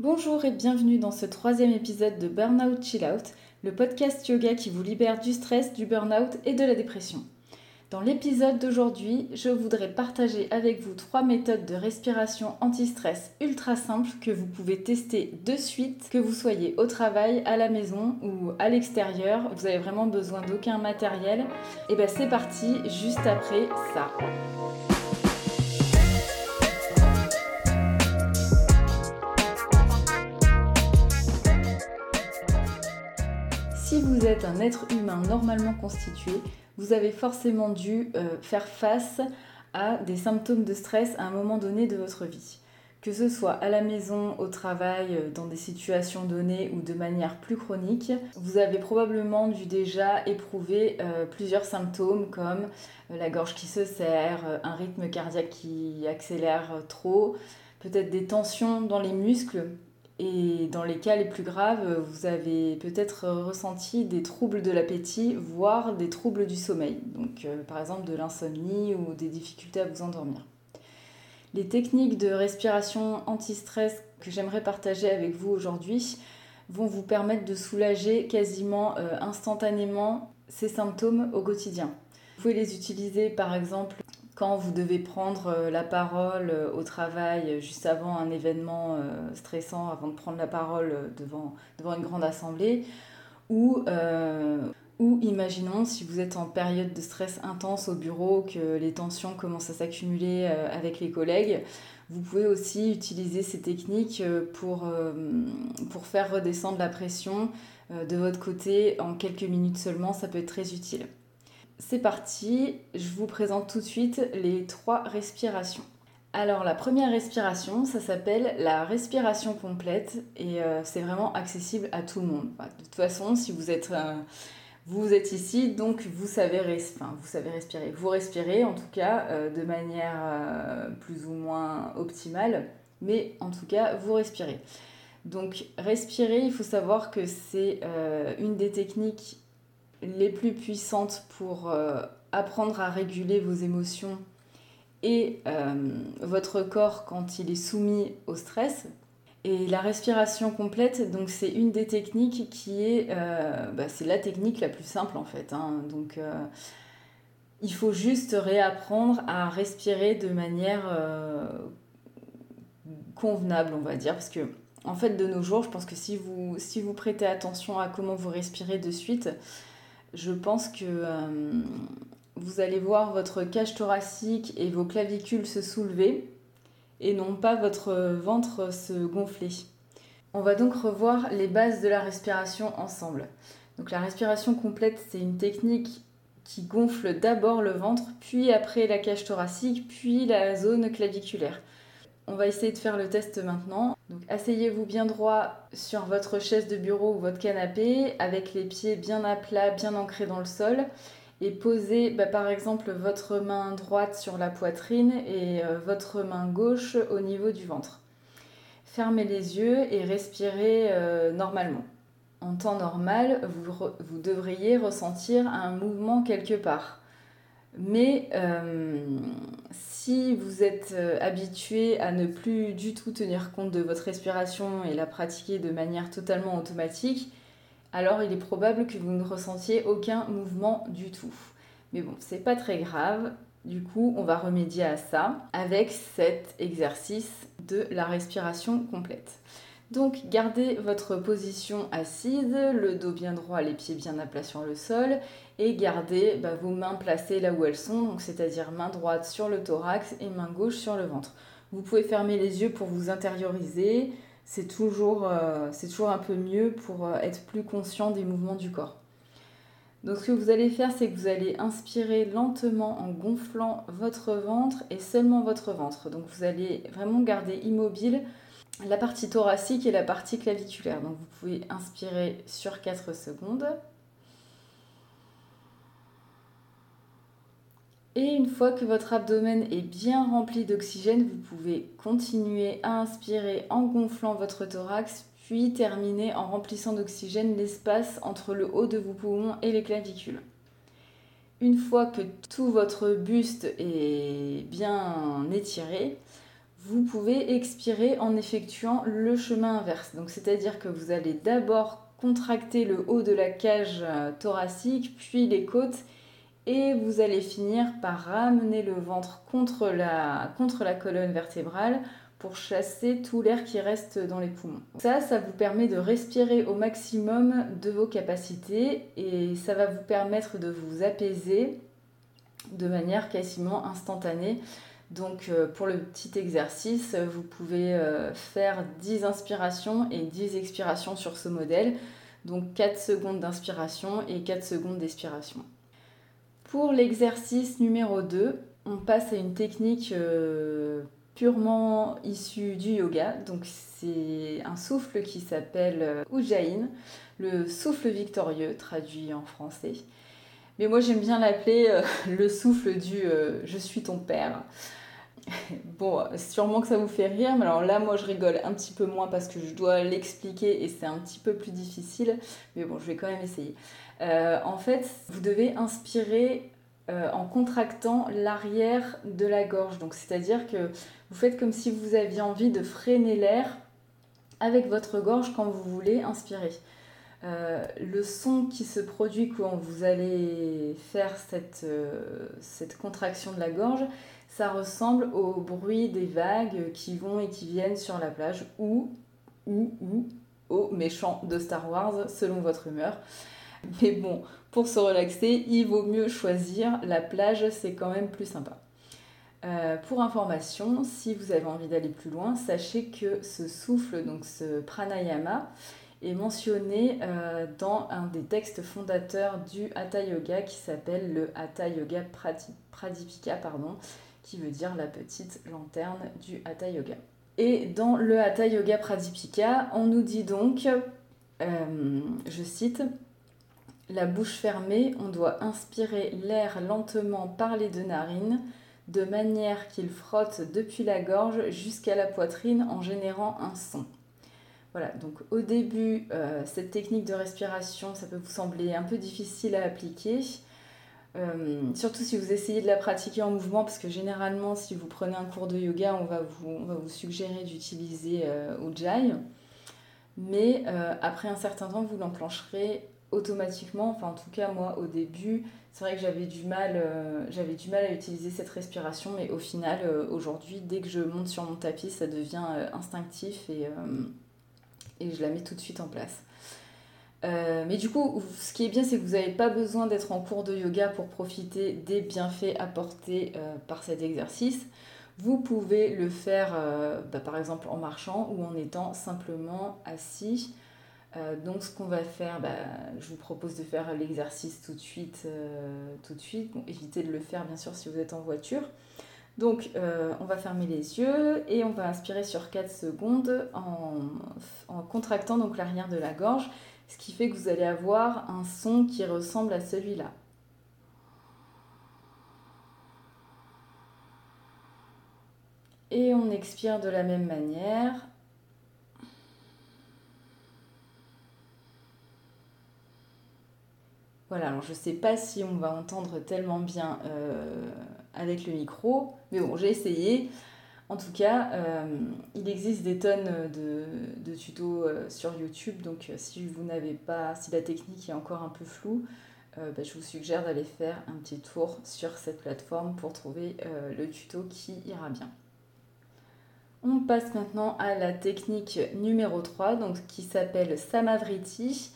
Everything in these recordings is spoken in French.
Bonjour et bienvenue dans ce troisième épisode de Burnout Chill Out, le podcast yoga qui vous libère du stress, du burnout et de la dépression. Dans l'épisode d'aujourd'hui, je voudrais partager avec vous trois méthodes de respiration anti-stress ultra simples que vous pouvez tester de suite, que vous soyez au travail, à la maison ou à l'extérieur. Vous avez vraiment besoin d'aucun matériel. Et bien c'est parti, juste après ça. Si vous êtes un être humain normalement constitué, vous avez forcément dû euh, faire face à des symptômes de stress à un moment donné de votre vie. Que ce soit à la maison, au travail, euh, dans des situations données ou de manière plus chronique, vous avez probablement dû déjà éprouver euh, plusieurs symptômes comme la gorge qui se serre, un rythme cardiaque qui accélère trop, peut-être des tensions dans les muscles et dans les cas les plus graves, vous avez peut-être ressenti des troubles de l'appétit, voire des troubles du sommeil, donc euh, par exemple de l'insomnie ou des difficultés à vous endormir. Les techniques de respiration anti-stress que j'aimerais partager avec vous aujourd'hui vont vous permettre de soulager quasiment euh, instantanément ces symptômes au quotidien. Vous pouvez les utiliser par exemple quand vous devez prendre euh, la parole euh, au travail euh, juste avant un événement stressant, avant de prendre la parole devant, devant une grande assemblée, ou, ou imaginons si vous êtes en période de stress intense au bureau, que les tensions commencent à s'accumuler avec les collègues, vous pouvez aussi utiliser ces techniques pour, pour faire redescendre la pression de votre côté en quelques minutes seulement, ça peut être très utile c'est parti, je vous présente tout de suite les trois respirations. Alors la première respiration, ça s'appelle la respiration complète et euh, c'est vraiment accessible à tout le monde. de toute façon, si vous êtes, euh, ici, donc vous savez, vous savez respirer. Vous respirez en tout cas euh, de manière plus ou moins optimale, mais en tout cas vous respirez. Donc respirer, il faut savoir que c'est une des techniques les plus puissantes pour euh, apprendre à réguler vos émotions et euh, votre corps quand il est soumis au stress. Et la respiration complète, donc c'est une des techniques qui est, euh, bah, c'est la technique la plus simple en fait. Hein. Donc il faut juste réapprendre à respirer de manière convenable, on va dire, parce que en fait de nos jours, je pense que si vous, si vous prêtez attention à comment vous respirez de suite, je pense que euh, vous allez voir votre cage thoracique et vos clavicules se soulever et non pas votre ventre se gonfler. On va donc revoir les bases de la respiration ensemble. Donc la respiration complète, c'est une technique qui gonfle d'abord le ventre, puis après la cage thoracique, puis la zone claviculaire. On va essayer de faire le test maintenant. Donc asseyez-vous bien droit sur votre chaise de bureau ou votre canapé avec les pieds bien à plat, bien ancrés dans le sol et posez bah, par exemple votre main droite sur la poitrine et euh, votre main gauche au niveau du ventre. Fermez les yeux et respirez euh, normalement. En temps normal, vous, devriez ressentir un mouvement quelque part. Mais euh, si vous êtes euh, habitué à ne plus du tout tenir compte de votre respiration et la pratiquer de manière totalement automatique, alors il est probable que vous ne ressentiez aucun mouvement du tout. Mais bon, c'est pas très grave. Du coup, on va remédier à ça avec cet exercice de la respiration complète. Donc gardez votre position assise, le dos bien droit, les pieds bien à plat sur le sol et gardez bah, vos mains placées là où elles sont, c'est-à-dire main droite sur le thorax et main gauche sur le ventre. Vous pouvez fermer les yeux pour vous intérioriser, c'est toujours, euh, un peu mieux pour euh, être plus conscient des mouvements du corps. Donc ce que vous allez faire, c'est que vous allez inspirer lentement en gonflant votre ventre et seulement votre ventre. Donc vous allez vraiment garder immobile la partie thoracique et la partie claviculaire. Donc vous pouvez inspirer sur 4 secondes. Et une fois que votre abdomen est bien rempli d'oxygène, vous pouvez continuer à inspirer en gonflant votre thorax, puis terminer en remplissant d'oxygène l'espace entre le haut de vos poumons et les clavicules. Une fois que tout votre buste est bien étiré, vous pouvez expirer en effectuant le chemin inverse. Donc c'est-à-dire que vous allez d'abord contracter le haut de la cage euh, thoracique, puis les côtes, et vous allez finir par ramener le ventre contre la, contre la colonne vertébrale pour chasser tout l'air qui reste dans les poumons. Ça, ça vous permet de respirer au maximum de vos capacités et ça va vous permettre de vous apaiser de manière quasiment instantanée. Donc euh, pour le petit exercice, vous pouvez euh, faire 10 inspirations et 10 expirations sur ce modèle. Donc 4 secondes d'inspiration et 4 secondes d'expiration. Pour l'exercice numéro 2, on passe à une technique euh, purement issue du yoga. Donc c'est un souffle qui s'appelle Ujjain, le souffle victorieux traduit en français. Mais moi j'aime bien l'appeler le souffle du je suis ton père. Bon, sûrement que ça vous fait rire, mais alors là, moi, je rigole un petit peu moins parce que je dois l'expliquer et c'est un petit peu plus difficile. Mais bon, je vais quand même essayer. Euh, en fait, vous devez inspirer euh, en contractant l'arrière de la gorge. Donc, c'est-à-dire que vous faites comme si vous aviez envie de freiner l'air avec votre gorge quand vous voulez inspirer. Euh, le son qui se produit quand vous allez faire cette, cette contraction de la gorge, ça ressemble au bruit des vagues qui vont et qui viennent sur la plage ou, ou, ou aux méchants de Star Wars, selon votre humeur. Mais bon, pour se relaxer, il vaut mieux choisir la plage, c'est quand même plus sympa. Euh, pour information, si vous avez envie d'aller plus loin, sachez que ce souffle, donc ce pranayama, est mentionné euh, dans un des textes fondateurs du Hatha Yoga qui s'appelle le Hatha Yoga Pradipika, pardon, qui veut dire la petite lanterne du Hatha Yoga. Et dans le Hatha Yoga Pradipika, on nous dit donc, euh, je cite, la bouche fermée, on doit inspirer l'air lentement par les deux narines, de manière qu'il frotte depuis la gorge jusqu'à la poitrine en générant un son. Voilà, donc au début, euh, cette technique de respiration, ça peut vous sembler un peu difficile à appliquer. Euh, surtout si vous essayez de la pratiquer en mouvement, parce que généralement, si vous prenez un cours de yoga, on va vous, va vous suggérer d'utiliser euh, Ujjayi. Mais euh, après un certain temps, vous l'enclencherez automatiquement. Enfin, en tout cas, moi, au début, c'est vrai que j'avais du, mal, euh, du mal à utiliser cette respiration, mais au final, aujourd'hui, dès que je monte sur mon tapis, ça devient instinctif et, et je la mets tout de suite en place. Euh, mais du coup, ce qui est bien, c'est que vous n'avez pas besoin d'être en cours de yoga pour profiter des bienfaits apportés euh, par cet exercice. Vous pouvez le faire euh, bah, par exemple en marchant ou en étant simplement assis. donc ce qu'on va faire, bah, je vous propose de faire l'exercice tout de suite. tout de suite. évitez de le faire bien sûr si vous êtes en voiture. Donc on va fermer les yeux et on va inspirer sur 4 secondes en, en contractant l'arrière de la gorge ce qui fait que vous allez avoir un son qui ressemble à celui-là. Et on expire de la même manière. Voilà, alors je ne sais pas si on va entendre tellement bien euh, avec le micro, mais bon, j'ai essayé. En tout cas, euh, il existe des tonnes de, tutos euh, sur YouTube, donc euh, si vous n'avez pas, si la technique est encore un peu floue, bah, je vous suggère d'aller faire un petit tour sur cette plateforme pour trouver le tuto qui ira bien. On passe maintenant à la technique numéro 3, donc, qui s'appelle Samavriti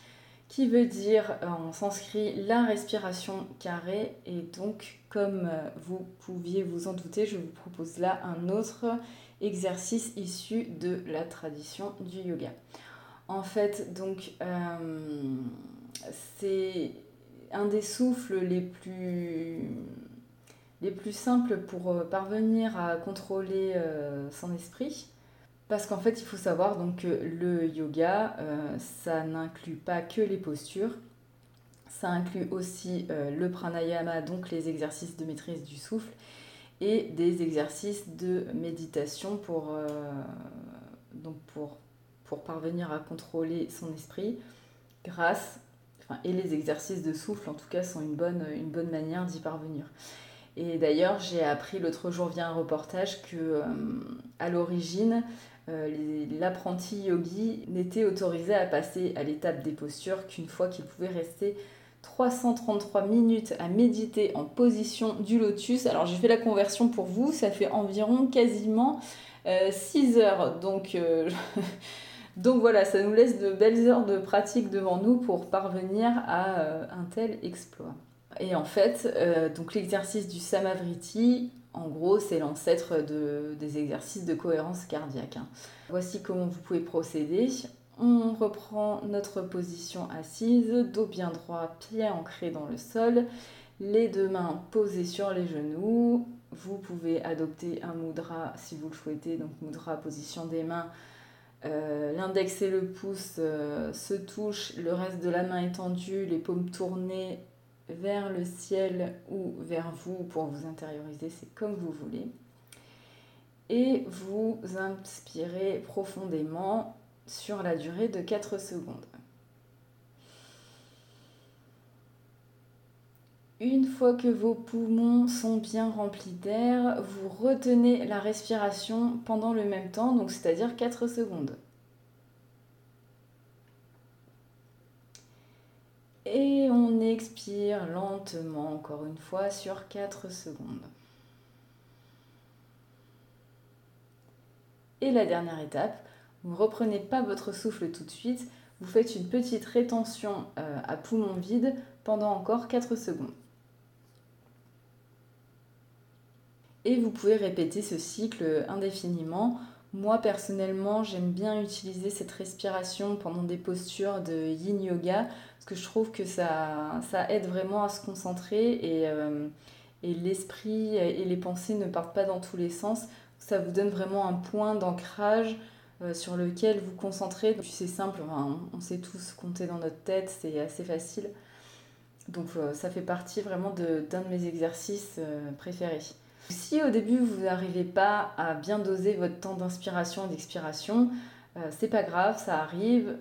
qui veut dire euh, en sanskrit la respiration carrée. Et donc, comme euh, vous pouviez vous en douter, je vous propose là un autre exercice issu de la tradition du yoga. En fait, donc, euh, c'est un des souffles les plus, les plus simples pour parvenir à contrôler son esprit. Parce qu'en fait, il faut savoir donc que le yoga, euh, ça n'inclut pas que les postures, ça inclut aussi euh, le pranayama, donc les exercices de maîtrise du souffle, et des exercices de méditation pour, euh, parvenir à contrôler son esprit grâce, et les exercices de souffle en tout cas sont une bonne, une bonne manière d'y parvenir. Et d'ailleurs, j'ai appris l'autre jour via un reportage que à l'origine, l'apprenti yogi n'était autorisé à passer à l'étape des postures qu'une fois qu'il pouvait rester 333 minutes à méditer en position du lotus. Alors j'ai fait la conversion pour vous, ça fait environ quasiment 6 heures. Donc, donc voilà, ça nous laisse de belles heures de pratique devant nous pour parvenir à un tel exploit. Et en fait, euh, donc l'exercice du Samavriti, en gros, c'est l'ancêtre de, des exercices de cohérence cardiaque. Hein. Voici comment vous pouvez procéder. On reprend notre position assise, dos bien droit, pied ancré dans le sol, les deux mains posées sur les genoux. Vous pouvez adopter un mudra si vous le souhaitez, donc mudra, position des mains. Euh, l'index et le pouce euh, se touchent, le reste de la main étendue, les paumes tournées vers le ciel ou vers vous pour vous intérioriser, c'est comme vous voulez. Et vous inspirez profondément sur la durée de 4 secondes. Une fois que vos poumons sont bien remplis d'air, vous retenez la respiration pendant le même temps, donc c'est-à-dire 4 secondes. Et on expire lentement encore une fois sur 4 secondes. Et la dernière étape, vous ne reprenez pas votre souffle tout de suite, vous faites une petite rétention euh, à poumon vide pendant encore 4 secondes. Et vous pouvez répéter ce cycle indéfiniment. Moi personnellement, j'aime bien utiliser cette respiration pendant des postures de yin yoga parce que je trouve que ça, ça aide vraiment à se concentrer et, euh, et l'esprit et les pensées ne partent pas dans tous les sens. Ça vous donne vraiment un point d'ancrage euh, sur lequel vous concentrez. C'est simple, on sait tous compter dans notre tête, c'est assez facile. Donc euh, ça fait partie vraiment d'un de, mes exercices préférés. Si au début vous n'arrivez pas à bien doser votre temps d'inspiration et d'expiration, c'est pas grave, ça arrive.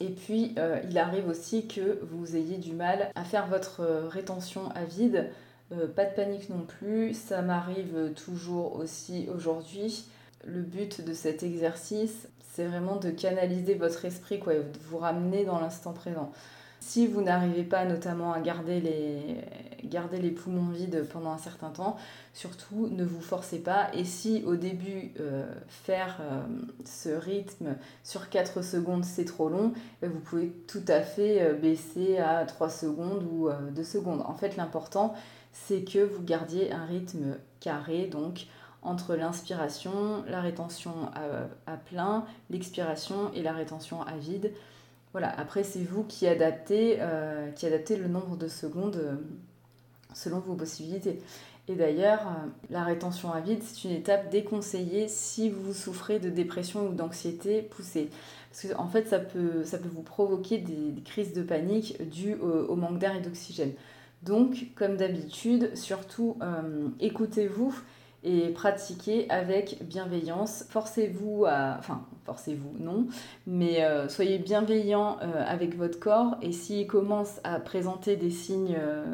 Et puis, euh, il arrive aussi que vous ayez du mal à faire votre euh, rétention à vide. Euh, pas de panique non plus, ça m'arrive toujours aussi aujourd'hui. Le but de cet exercice, c'est vraiment de canaliser votre esprit, quoi, de vous ramener dans l'instant présent. Si vous n'arrivez pas notamment à garder les, garder les poumons vides pendant un certain temps, surtout ne vous forcez pas. Et si au début euh, faire euh, ce rythme sur 4 secondes c'est trop long, euh, vous pouvez tout à fait baisser à 3 secondes ou 2 secondes. En fait l'important c'est que vous gardiez un rythme carré, donc entre l'inspiration, la rétention à plein, l'expiration et la rétention à vide. Voilà, après c'est vous qui adaptez, euh, qui adaptez le nombre de secondes euh, selon vos possibilités. Et d'ailleurs, euh, la rétention à vide, c'est une étape déconseillée si vous souffrez de dépression ou d'anxiété poussée. Parce qu'en en fait, ça peut, ça peut vous provoquer des, crises de panique dues au, manque d'air et d'oxygène. Donc, comme d'habitude, surtout écoutez-vous et pratiquez avec bienveillance. Forcez-vous à... Enfin, forcez-vous, non, mais euh, soyez bienveillant euh, avec votre corps et s'il commence à présenter des signes, euh,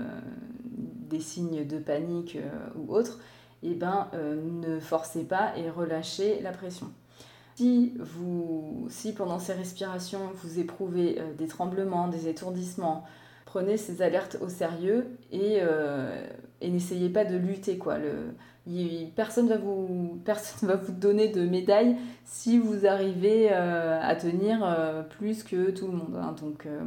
des signes de panique ou autre, eh ben, ne forcez pas et relâchez la pression. Si, vous, si pendant ces respirations vous éprouvez des tremblements, des étourdissements, prenez ces alertes au sérieux et, n'essayez pas de lutter. Quoi. Personne personne va vous donner de médaille si vous arrivez euh, à tenir euh, plus que tout le monde. Hein. Euh,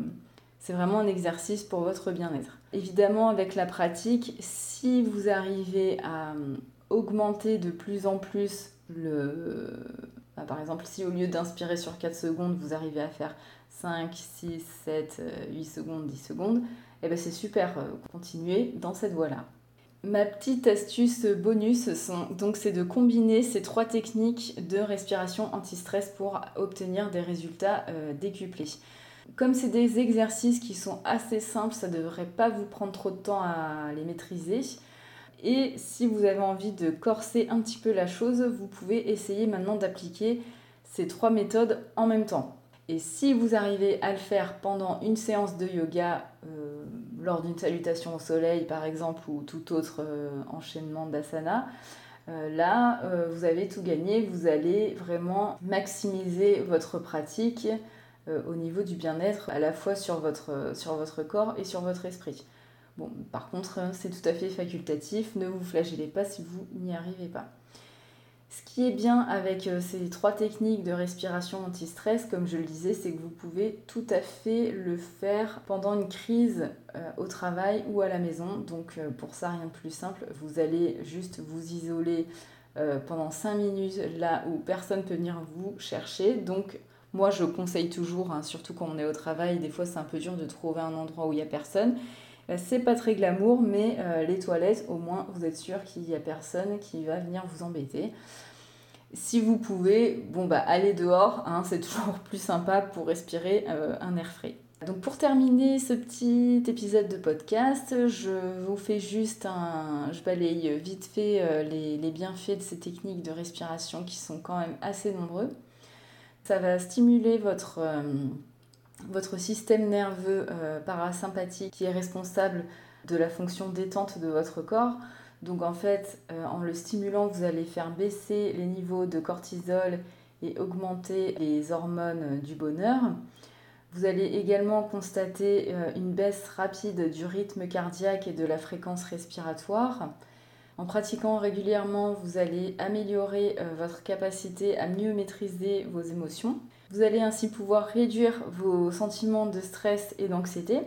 c'est vraiment un exercice pour votre bien-être. Évidemment, avec la pratique, si vous arrivez à augmenter de plus en plus le... Bah, par exemple, si au lieu d'inspirer sur 4 secondes, vous arrivez à faire 5, 6, 7, 8 secondes, 10 secondes, et eh ben c'est super, continuez dans cette voie-là. Ma petite astuce bonus, donc c'est de combiner ces trois techniques de respiration anti-stress pour obtenir des résultats euh, décuplés. Comme c'est des exercices qui sont assez simples, ça ne devrait pas vous prendre trop de temps à les maîtriser. Et si vous avez envie de corser un petit peu la chose, vous pouvez essayer maintenant d'appliquer ces trois méthodes en même temps. Et si vous arrivez à le faire pendant une séance de yoga, euh, lors d'une salutation au soleil par exemple ou tout autre enchaînement d'asana. là, vous avez tout gagné, vous allez vraiment maximiser votre pratique au niveau du bien-être à la fois sur votre, sur votre corps et sur votre esprit. Bon, par contre, c'est tout à fait facultatif, ne vous flagellez pas si vous n'y arrivez pas. Ce qui est bien avec euh, ces trois techniques de respiration anti-stress, comme je le disais, c'est que vous pouvez tout à fait le faire pendant une crise euh, au travail ou à la maison. Donc euh, pour ça, rien de plus simple, vous allez juste vous isoler pendant 5 minutes là où personne ne peut venir vous chercher. Donc moi, je conseille toujours, hein, surtout quand on est au travail, des fois c'est un peu dur de trouver un endroit où il n'y a personne. C'est pas très glamour, mais les toilettes, au moins, vous êtes sûr qu'il n'y a personne qui va venir vous embêter. Si vous pouvez, bon bah allez dehors, hein, c'est toujours plus sympa pour respirer euh, un air frais. Donc pour terminer ce petit épisode de podcast, je vous fais juste un... Je balaye vite fait euh, les, bienfaits de ces techniques de respiration qui sont quand même assez nombreux. Ça va stimuler votre, euh, système nerveux parasympathique qui est responsable de la fonction détente de votre corps. Donc en fait, euh, en le stimulant, vous allez faire baisser les niveaux de cortisol et augmenter les hormones du bonheur. Vous allez également constater euh, une baisse rapide du rythme cardiaque et de la fréquence respiratoire. En pratiquant régulièrement, vous allez améliorer euh, votre capacité à mieux maîtriser vos émotions. Vous allez ainsi pouvoir réduire vos sentiments de stress et d'anxiété.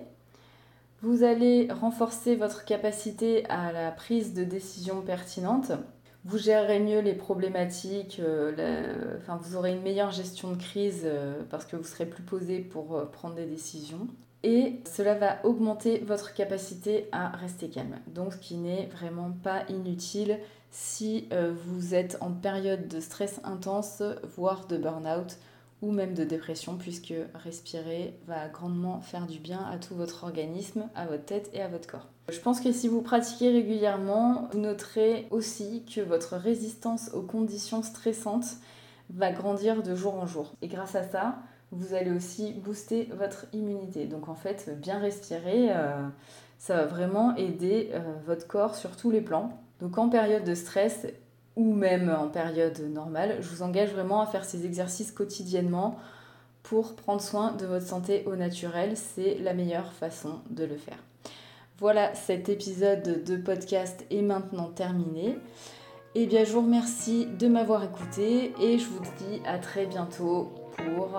Vous allez renforcer votre capacité à la prise de décision pertinente. Vous gérerez mieux les problématiques, euh, enfin, vous aurez une meilleure gestion de crise euh, parce que vous serez plus posé pour prendre des décisions. Et cela va augmenter votre capacité à rester calme. Donc ce qui n'est vraiment pas inutile si vous êtes en période de stress intense, voire de burn-out ou même de dépression, puisque respirer va grandement faire du bien à tout votre organisme, à votre tête et à votre corps. Je pense que si vous pratiquez régulièrement, vous noterez aussi que votre résistance aux conditions stressantes va grandir de jour en jour. Et grâce à ça, vous allez aussi booster votre immunité. Donc en fait, bien respirer, euh, ça va vraiment aider euh, votre corps sur tous les plans. Donc en période de stress, ou même en période normale, je vous engage vraiment à faire ces exercices quotidiennement pour prendre soin de votre santé au naturel. C'est la meilleure façon de le faire. Voilà, cet épisode de podcast est maintenant terminé. Eh bien, je vous remercie de m'avoir écouté et je vous dis à très bientôt pour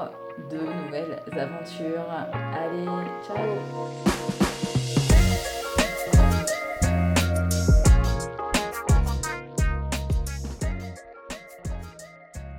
de nouvelles aventures. Allez, ciao